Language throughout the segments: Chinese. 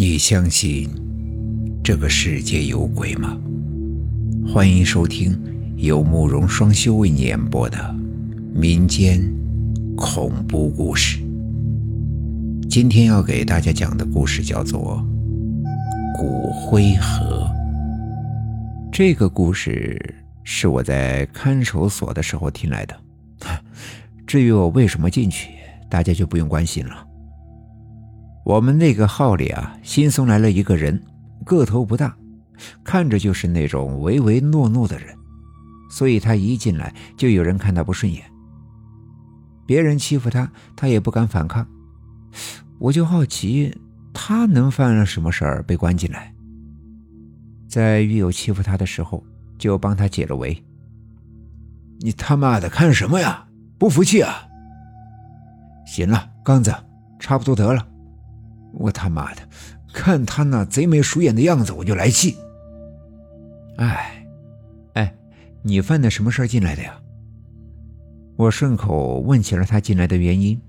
你相信这个世界有鬼吗？欢迎收听由慕容双修为你演播的民间恐怖故事。今天要给大家讲的故事叫做《骨灰盒》。这个故事是我在看守所的时候听来的。至于我为什么进去，大家就不用关心了。我们那个号里啊，新送来了一个人，个头不大，看着就是那种唯唯诺诺的人，所以他一进来就有人看他不顺眼。别人欺负他，他也不敢反抗。我就好奇，他能犯了什么事儿被关进来？在狱友欺负他的时候，就帮他解了围。你他妈的看什么呀？不服气啊？行了，刚子，差不多得了。我他妈的，看他那贼眉鼠眼的样子，我就来气。哎，哎，你犯的什么事进来的呀？我顺口问起了他进来的原因。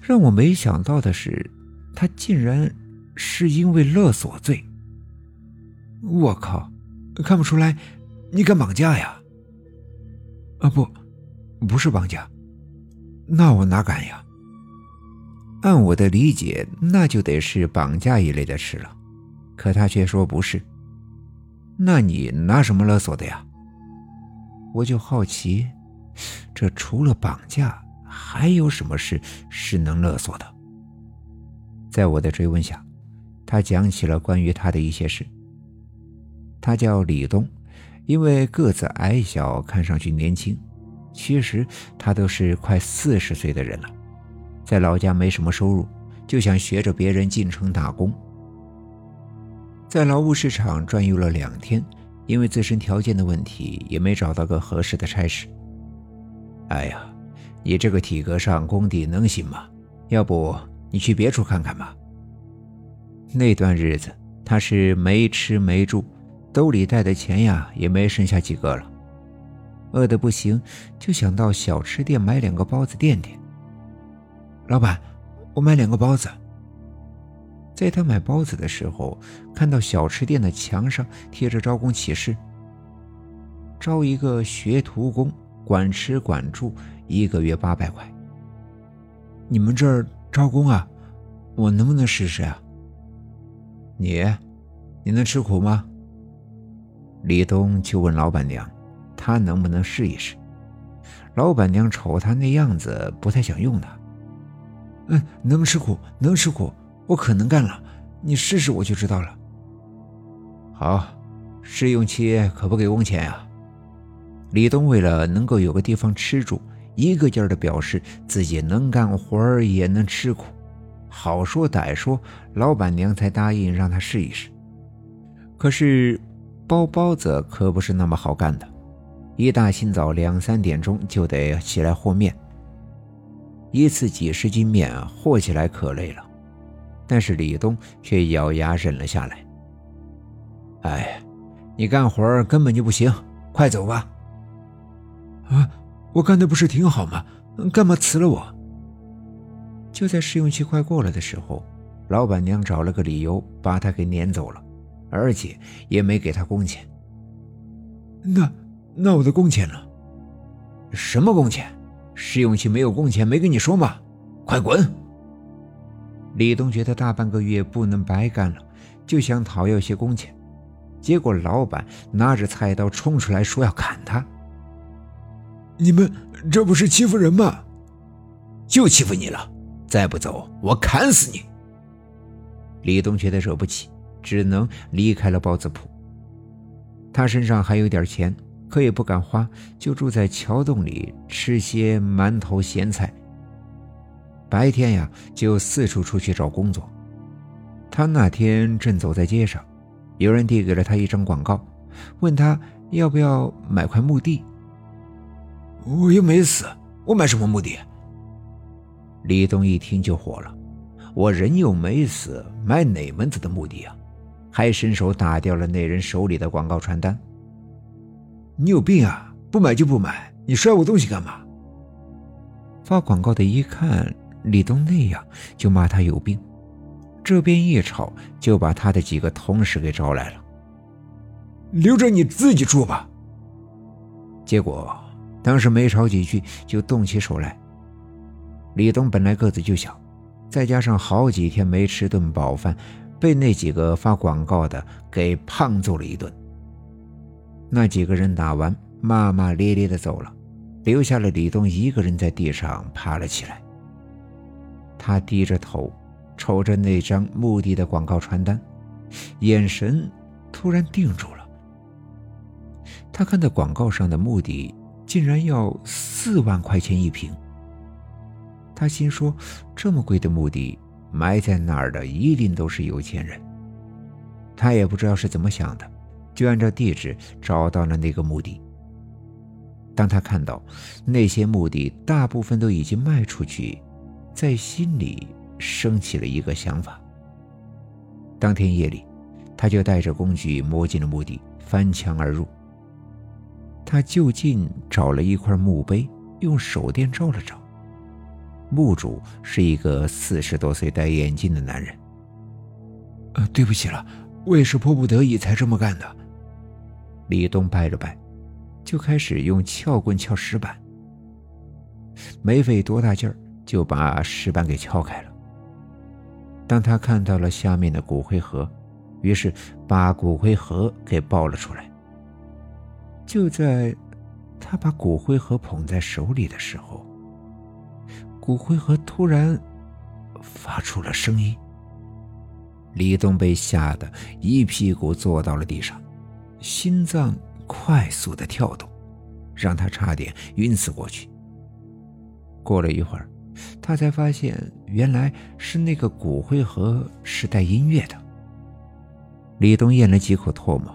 让我没想到的是，他竟然是因为勒索罪。我靠，看不出来，你敢绑架呀？啊不，不是绑架，那我哪敢呀？按我的理解，那就得是绑架一类的事了，可他却说不是。那你拿什么勒索的呀？我就好奇，这除了绑架，还有什么事是能勒索的？在我的追问下，他讲起了关于他的一些事。他叫李东，因为个子矮小，看上去年轻，其实他都是快四十岁的人了。在老家没什么收入，就想学着别人进城打工。在劳务市场转悠了两天，因为自身条件的问题，也没找到个合适的差事。哎呀，你这个体格上工地能行吗？要不你去别处看看吧。那段日子他是没吃没住，兜里带的钱呀也没剩下几个了，饿得不行，就想到小吃店买两个包子垫垫。老板，我买两个包子。在他买包子的时候，看到小吃店的墙上贴着招工启事：招一个学徒工，管吃管住，一个月八百块。你们这儿招工啊？我能不能试试啊？你，你能吃苦吗？李东就问老板娘，他能不能试一试？老板娘瞅他那样子，不太想用他。嗯，能吃苦，能吃苦，我可能干了。你试试，我就知道了。好，试用期可不给工钱呀。李东为了能够有个地方吃住，一个劲儿的表示自己能干活，也能吃苦。好说歹说，老板娘才答应让他试一试。可是包包子可不是那么好干的，一大清早两三点钟就得起来和面。一次几十斤面和起来可累了，但是李东却咬牙忍了下来。哎，你干活根本就不行，快走吧！啊，我干的不是挺好吗？干嘛辞了我？就在试用期快过了的时候，老板娘找了个理由把他给撵走了，而且也没给他工钱。那那我的工钱呢？什么工钱？试用期没有工钱，没跟你说吗？快滚！李东觉得大半个月不能白干了，就想讨要些工钱，结果老板拿着菜刀冲出来，说要砍他。你们这不是欺负人吗？就欺负你了，再不走我砍死你！李东觉得惹不起，只能离开了包子铺。他身上还有点钱。可也不敢花，就住在桥洞里吃些馒头咸菜。白天呀，就四处出去找工作。他那天正走在街上，有人递给了他一张广告，问他要不要买块墓地。我又没死，我买什么墓地？李东一听就火了：“我人又没死，买哪门子的墓地啊？”还伸手打掉了那人手里的广告传单。你有病啊！不买就不买，你摔我东西干嘛？发广告的一看李东那样，就骂他有病。这边一吵，就把他的几个同事给招来了。留着你自己住吧。结果当时没吵几句，就动起手来。李东本来个子就小，再加上好几天没吃顿饱饭，被那几个发广告的给胖揍了一顿。那几个人打完，骂骂咧咧的走了，留下了李东一个人在地上爬了起来。他低着头，瞅着那张墓地的广告传单，眼神突然定住了。他看到广告上的墓地竟然要四万块钱一平。他心说：这么贵的墓地，埋在那儿的一定都是有钱人。他也不知道是怎么想的，就按照地址找到了那个墓地。当他看到那些墓地大部分都已经卖出去，在心里升起了一个想法。当天夜里，他就带着工具摸进了墓地，翻墙而入。他就近找了一块墓碑，用手电照了照。墓主是一个四十多岁、戴眼镜的男人。呃，对不起了，我也是迫不得已才这么干的。李东拜了拜，就开始用撬棍撬石板。没费多大劲儿，就把石板给撬开了。当他看到了下面的骨灰盒，于是把骨灰盒给抱了出来。就在他把骨灰盒捧在手里的时候，骨灰盒突然发出了声音。李东被吓得一屁股坐到了地上，心脏快速的跳动，让他差点晕死过去。过了一会儿，他才发现原来是那个骨灰盒是带音乐的。李东咽了几口唾沫，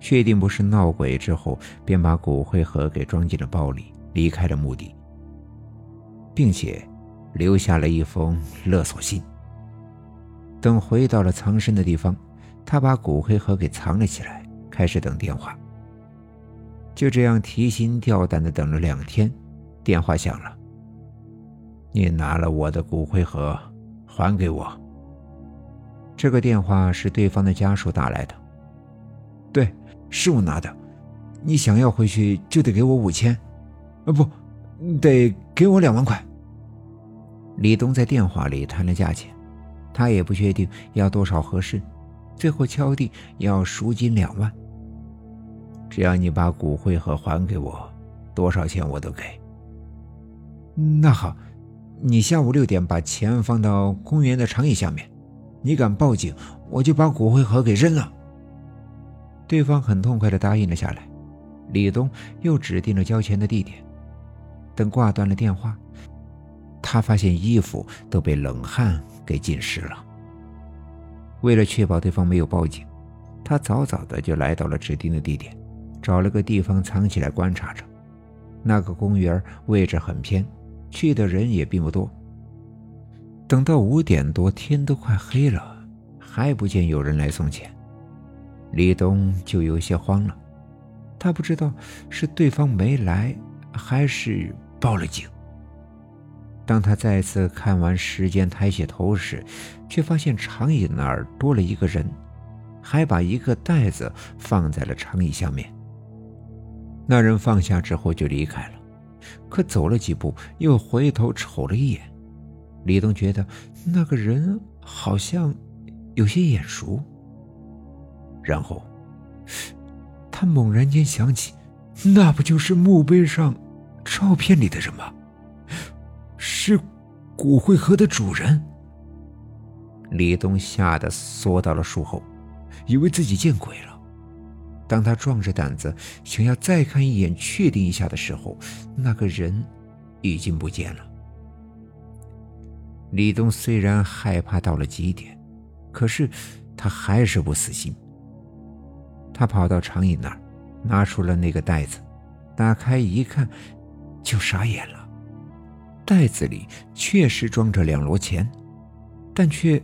确定不是闹鬼之后，便把骨灰盒给装进了包里，离开了墓地。并且留下了一封勒索信。等回到了藏身的地方，他把骨灰盒给藏了起来，开始等电话。就这样提心吊胆的等了两天，电话响了。你拿了我的骨灰盒，还给我。这个电话是对方的家属打来的。对，是我拿的。你想要回去，就得给我五千。啊，不。得给我两万块。李东在电话里谈了价钱，他也不确定要多少合适，最后敲定要赎金两万。只要你把骨灰盒还给我，多少钱我都给。那好，你下午六点把钱放到公园的长椅下面，你敢报警，我就把骨灰盒给扔了。对方很痛快地答应了下来。李东又指定了交钱的地点。等挂断了电话，他发现衣服都被冷汗给浸湿了。为了确保对方没有报警，他早早的就来到了指定的地点，找了个地方藏起来观察着。那个公园位置很偏，去的人也并不多。等到五点多，天都快黑了，还不见有人来送钱，李东就有些慌了。他不知道是对方没来，还是……报了警。当他再次看完时间，抬起头时，却发现长椅那儿多了一个人，还把一个袋子放在了长椅下面。那人放下之后就离开了，可走了几步，又回头瞅了一眼。李东觉得那个人好像有些眼熟，然后他猛然间想起，那不就是墓碑上……照片里的人吗？是骨灰盒的主人。李东吓得缩到了树后，以为自己见鬼了。当他壮着胆子想要再看一眼、确定一下的时候，那个人已经不见了。李东虽然害怕到了极点，可是他还是不死心。他跑到长椅那儿，拿出了那个袋子，打开一看。就傻眼了，袋子里确实装着两摞钱，但却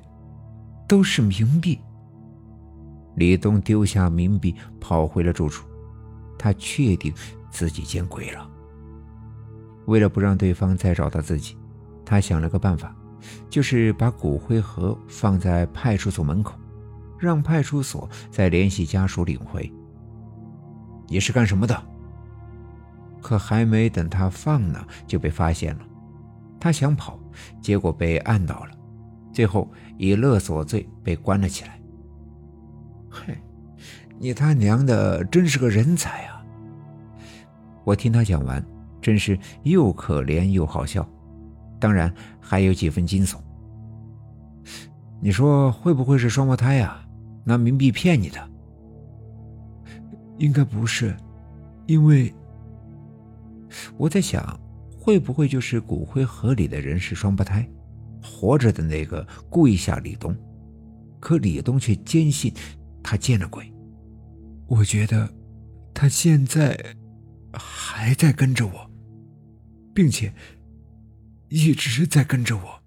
都是冥币。李东丢下冥币，跑回了住处。他确定自己见鬼了。为了不让对方再找到自己，他想了个办法，就是把骨灰盒放在派出所门口，让派出所再联系家属领回。你是干什么的？可还没等他放呢，就被发现了。他想跑，结果被按倒了，最后以勒索罪被关了起来。嘿，你他娘的真是个人才啊！我听他讲完，真是又可怜又好笑，当然还有几分惊悚。你说会不会是双胞胎啊？拿冥币骗你的？应该不是，因为我在想，会不会就是骨灰盒里的人是双胞胎，活着的那个故意吓李东，可李东却坚信他见了鬼。我觉得他现在还在跟着我，并且一直在跟着我。